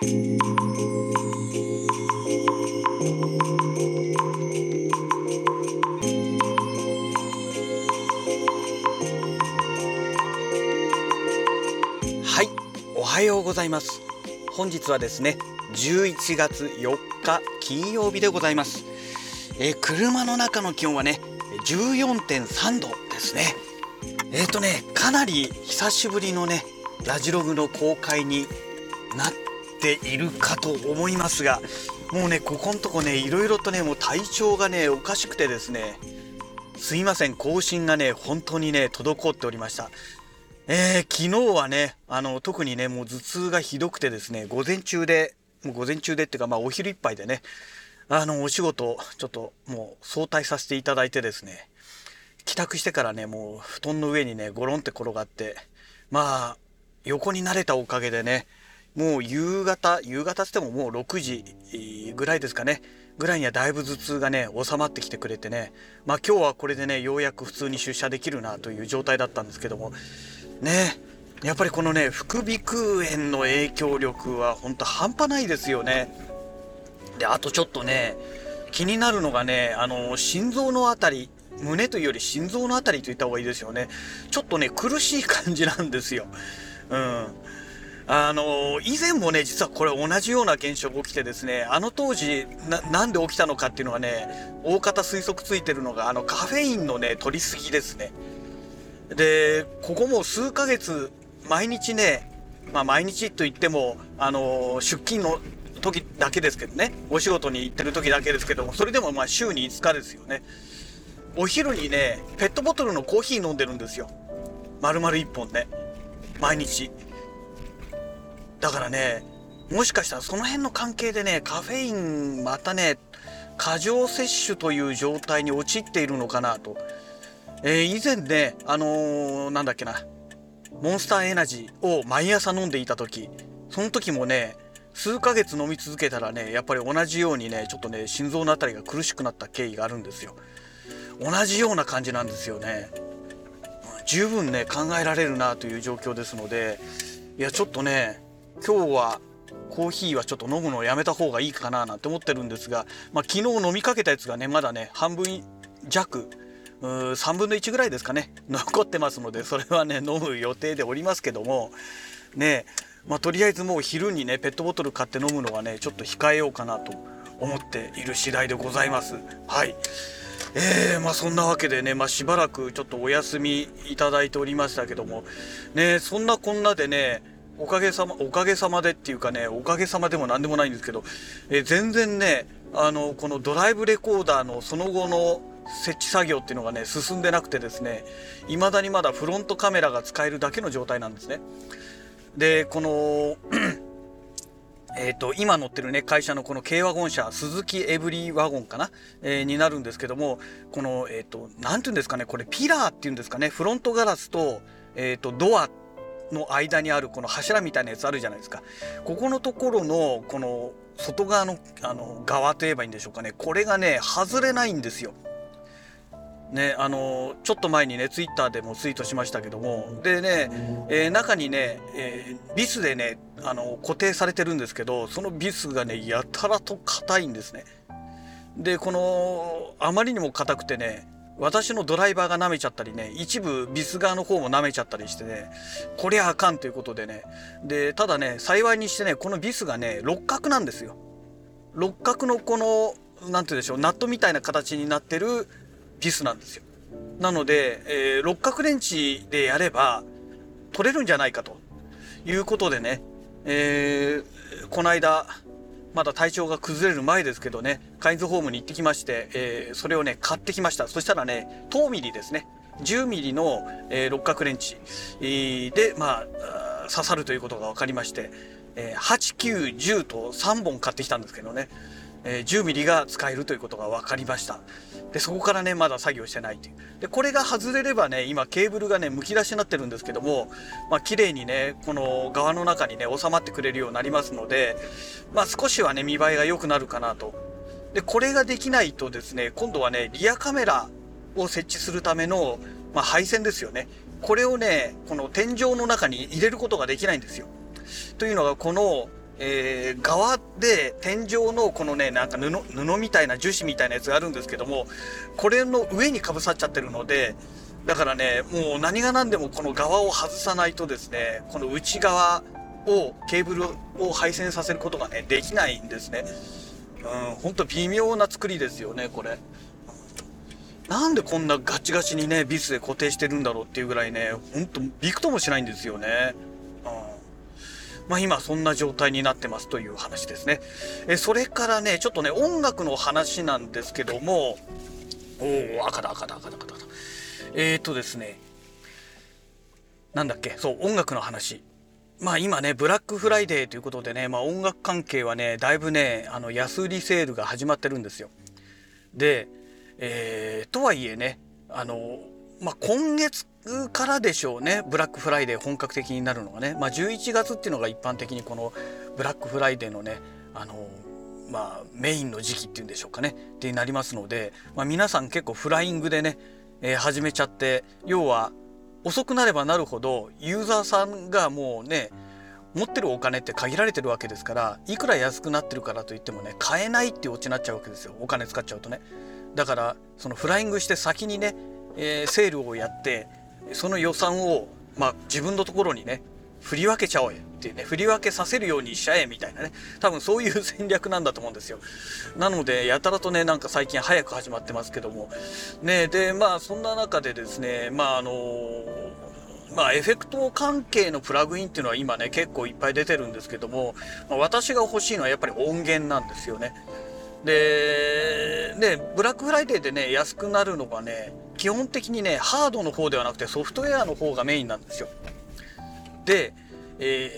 はいおはようございます。本日はですね11月4日金曜日でございます。えー車の中の気温はね14.3度ですね。えっ、ー、とねかなり久しぶりのねラジログの公開になっているかと思いますがもうねここんとこねいろいろとねもう体調がねおかしくてですねすいません更新がね本当にね滞っておりました。えー、昨日はね、あの、特にね、もう頭痛がひどくてですね、午前中で、もう午前中でっていうか、まあお昼いっぱいでね、あの、お仕事、ちょっともう早退させていただいてですね、帰宅してからね、もう布団の上にね、ゴロンって転がって、まあ、横に慣れたおかげでね、もう夕方、夕方つってももう6時ぐらいですかね、ぐらいにはだいぶ頭痛がね、収まってきてくれてね、まあ今日はこれでね、ようやく普通に出社できるなという状態だったんですけども、ねやっぱりこのね副鼻腔炎の影響力は本当半端ないですよね。であとちょっとね気になるのがねあの心臓のあたり胸というより心臓のあたりと言った方がいいですよね。ちょっとね苦しい感じなんですよ。うん。あの以前もね実はこれ同じような現象が起きてですねあの当時なんで起きたのかっていうのがね大方推測ついてるのがあのカフェインのね取りすぎですね。でここも数ヶ月毎日ねまあ毎日といってもあの出勤の時だけですけどねお仕事に行ってる時だけですけどもそれでもまあ週に5日ですよね。お昼にねペットボトルのコーヒー飲んでるんですよ。丸々1本ね。毎日。だからねもしかしたらその辺の関係でねカフェインまたね過剰摂取という状態に陥っているのかなとえー、以前ね、あのー、なんだっけな、モンスターエナジーを毎朝飲んでいた時、その時もね、数ヶ月飲み続けたらね、やっぱり同じようにね、ちょっとね、心臓のあたりが苦しくなった経緯があるんですよ。同じような感じなんですよね。十分ね、考えられるなという状況ですので、いや、ちょっとね、今日はコーヒーはちょっと飲むのをやめた方がいいかななんて思ってるんですが、まあ、昨日飲みかけたやつがね、まだね、半分弱、う3分の1ぐらいですかね 残ってますのでそれはね飲む予定でおりますけどもねまあ、とりあえずもう昼にねペットボトル買って飲むのはねちょっと控えようかなと思っている次第でございます。はい。えー、まあそんなわけでね、まあ、しばらくちょっとお休みいただいておりましたけどもねそんなこんなでねおかげさまおかげさまでっていうかねおかげさまでも何でもないんですけど、え、全然ねあのこのドライブレコーダーのその後の設置作業っていうのがね進んでなくてですね未だにまだフロントカメラが使えるだけの状態なんですね。でこのえーと、今乗ってるね会社のこの軽ワゴン車鈴木エブリーワゴンかな、えー、になるんですけどもこのえっ、ー、と何て言うんですかねこれピラーっていうんですかねフロントガラスと,、えーと、ドアの間にあるこの柱みたいなやつあるじゃないですか。ここのところのこの外側のあの側といえばいいんでしょうかね。これがね外れないんですよ。ね、あのちょっと前にねツイッターでもツイートしましたけども。でね、えー、中にね、えー、ビスでねあの固定されてるんですけどそのビスがねやたらと硬いんですね。でこのあまりにも硬くてね私のドライバーが舐めちゃったりね一部ビス側の方も舐めちゃったりしてねこりゃあかんということでねでただね幸いにしてねこのビスがね六角なんですよ六角のこの何て言うんでしょうナットみたいな形になってるビスなんですよ。なので、えー、六角レンチでやれば取れるんじゃないかということでね、えー、この間、まだ体調が崩れる前ですけどね、カインズホームに行ってきまして、えー、それをね、買ってきました。そしたらね、10ミリですね。10ミリの、えー、六角レンチ、えー、で、まあ、刺さるということが分かりまして、えー、8、9、10と3本買ってきたんですけどね、えー、10ミリが使えるということが分かりました。でそこからねまだ作業してないっていう。でこれが外れればね今ケーブルがねむき出しになってるんですけどもまあ綺麗にねこの側の中にね収まってくれるようになりますのでまあ少しはね見栄えが良くなるかなと。でこれができないとですね今度はねリアカメラを設置するための、まあ、配線ですよね。これをねこの天井の中に入れることができないんですよ。というのがこのえー、側で天井のこのねなんか布布みたいな樹脂みたいなやつがあるんですけどもこれの上にかぶさっちゃってるのでだからねもう何が何でもこの側を外さないとですねこの内側をケーブルを配線させることがねできないんですね。うん、ほんと微妙な作りですよねこれ。なんでこんなガチガチにねビスで固定してるんだろうっていうぐらいねほんとびくともしないんですよね。まあ、今そんな状態になってますという話ですね。えそれからね、ちょっとね、音楽の話なんですけども、おお、赤だ赤だ赤だ赤だ。えー、っとですね、なんだっけ、そう、音楽の話。まあ今ね、ブラックフライデーということでね、まあ音楽関係はね、だいぶね、あの安売りセールが始まってるんですよ。で、えー、とはいえね、あの、まあ今月からでしょうね。ブラックフライデー本格的になるのがね、まあ、11月っていうのが一般的にこのブラックフライデーのねあのまあメインの時期っていうんでしょうかね。ってなりますので、まあ、皆さん結構フライングでね、えー、始めちゃって要は遅くなればなるほどユーザーさんがもうね持ってるお金って限られてるわけですからいくら安くなってるからといってもね買えないっていうオチになっちゃうわけですよ。お金使っちゃうとね。だからそのフライングして先にね、えー、セールをやってその予算を、まあ、自分のところにね振り分けちゃおうっていうね振り分けさせるようにしちゃえみたいなね。多分そういう 戦略なんだと思うんですよ。なのでやたらとねなんか最近早く始まってますけども。ねでまあそんな中でですねまああのまあ、エフェクト関係のプラグインっていうのは今ね結構いっぱい出てるんですけども、まあ、私が欲しいのはやっぱり音源なんですよね。で、ね、ブラックフライデーでね安くなるのがね基本的にねハードの方ではなくてソフトウェアの方がメインなんですよ。で、え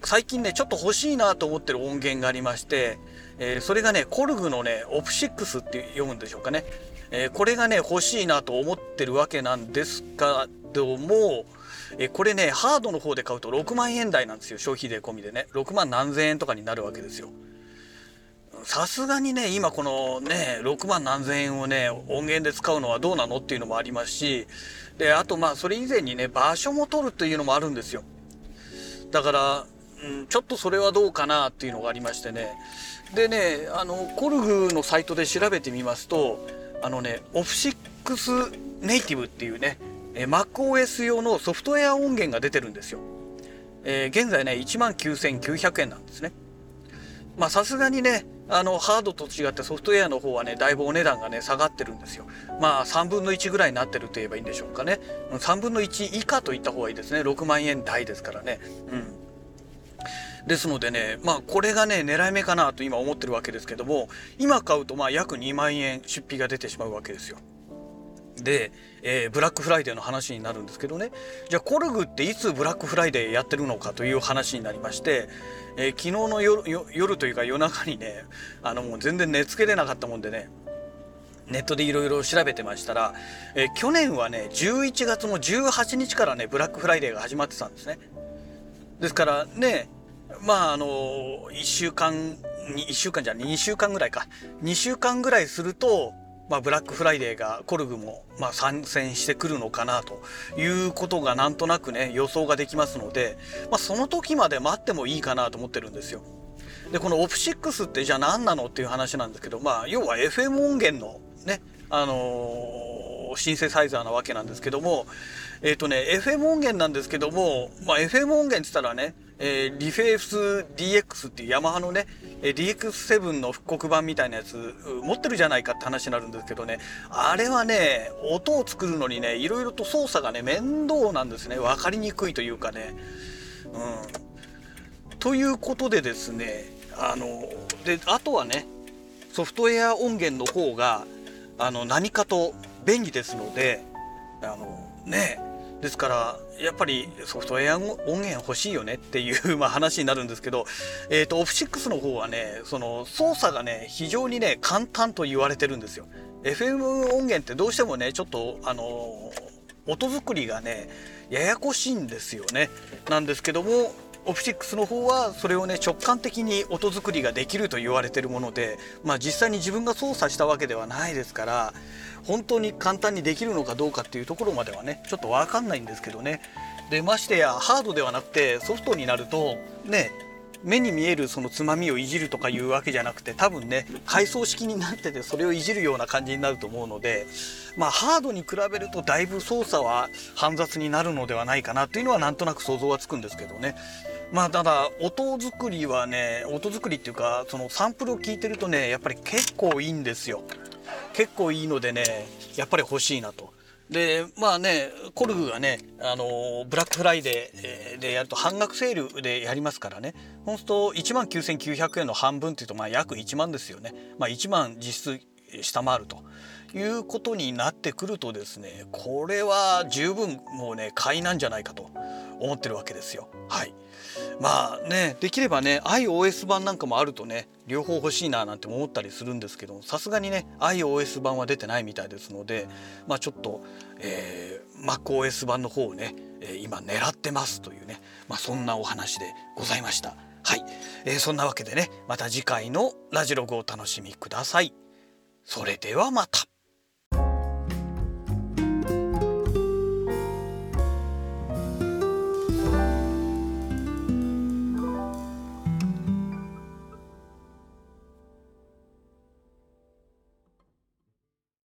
ー、最近ねちょっと欲しいなと思ってる音源がありまして、えー、それがねコルグのねオプシックスって読むんでしょうかね、えー、これがね欲しいなと思ってるわけなんですけどもえこれねハードの方で買うと6万円台なんですよ消費税込みでね。6万何千円とかになるわけですよ。さすがにね今このね6万何千円をね音源で使うのはどうなのっていうのもありますしであとまあそれ以前にね場所も取るというのもあるんですよ。だから、うん、ちょっとそれはどうかなっていうのがありましてね。でねあのコルグのサイトで調べてみますとあのねオフシックスネイティブっていうね MacOS 用のソフトウェア音源が出てるんですよ、えー、現在ね1万9900円なんですね。まあさすがにねあのハードと違ってソフトウェアの方はねだいぶお値段がね下がってるんですよ。まあ3分の1ぐらいになってると言えばいいんでしょうかね。3分の1以下といった方がいいですね。6万円台ですからね。うん。ですのでねまあこれがね狙い目かなと今思ってるわけですけども今買うとまあ約2万円出費が出てしまうわけですよ。で、えー、ブラックフライデーの話になるんですけどね。じゃあ KORG っていつブラックフライデーやってるのかという話になりまして、えー、昨日の夜というか夜中にねあのもう全然寝つけれなかったもんでねネットでいろいろ調べてましたら、えー、去年はね11月の18日からねブラックフライデーが始まってたんですね。ですからねまああの1週間1週間じゃ2週間ぐらいか。2週間ぐらいするとまあ、ブラックフライデーがコルグもまあ参戦してくるのかなということがなんとなくね予想ができますので、まあ、その時まで待ってもいいかなと思ってるんですよ。でこのオプシックスってじゃあ何なのっていう話なんですけど、まあ、要は FM 音源のね、あのー、シンセサイザーなわけなんですけども、え、ー、とね、FM 音源なんですけども、まあ、FM 音源って言ったらね、えー、リフェース DX っていうヤマハのね、え DX7 の復刻版みたいなやつ持ってるじゃないかって話になるんですけどね。あれはね音を作るのにねいろいろと操作がね面倒なんですね。分かりにくいというかね。うん、ということでですねあのであとはねソフトウェア音源の方があの何かと便利ですのであのねですからやっぱりソフトウェア音源欲しいよねっていう ま話になるんですけど、えっ、ー、と、オフ6の方はね、その操作がね、非常にね、簡単と言われてるんですよ。FM 音源ってどうしてもね、ちょっと、あの音作りがね、ややこしいんですよね。なんですけども、オプシックスの方はそれをね直感的に音作りができると言われてるもので、まあ、実際に自分が操作したわけではないですから本当に簡単にできるのかどうかっていうところまではねちょっと分かんないんですけどね。でましてやハードではなくてソフトになるとね目に見えるそのつまみをいじるとかいうわけじゃなくて多分ね階層式になっててそれをいじるような感じになると思うのでまあハードに比べるとだいぶ操作は煩雑になるのではないかなというのはなんとなく想像はつくんですけどね。まあただ音作りはね音作りっていうかそのサンプルを聞いてるとねやっぱり結構いいんですよ。結構いいのでねやっぱり欲しいなと。でまあねコルグがねあのブラックフライデーでやると半額セールでやりますからね。そうすると1万9900円の半分っていうとまあ約1万ですよね。まあ1万実質下回ると。いうことになってくるとですねこれは十分もうね買いなんじゃないかと思ってるわけですよ。はいまあねできればね iOS 版なんかもあるとね両方欲しいななんて思ったりするんですけどさすがにね iOS 版は出てないみたいですのでまあちょっと、えー、MacOS 版の方をね今狙ってますというね、まあ、そんなお話でございました。はい、えー、そんなわけでねまた次回のラジログをお楽しみください。それではまた。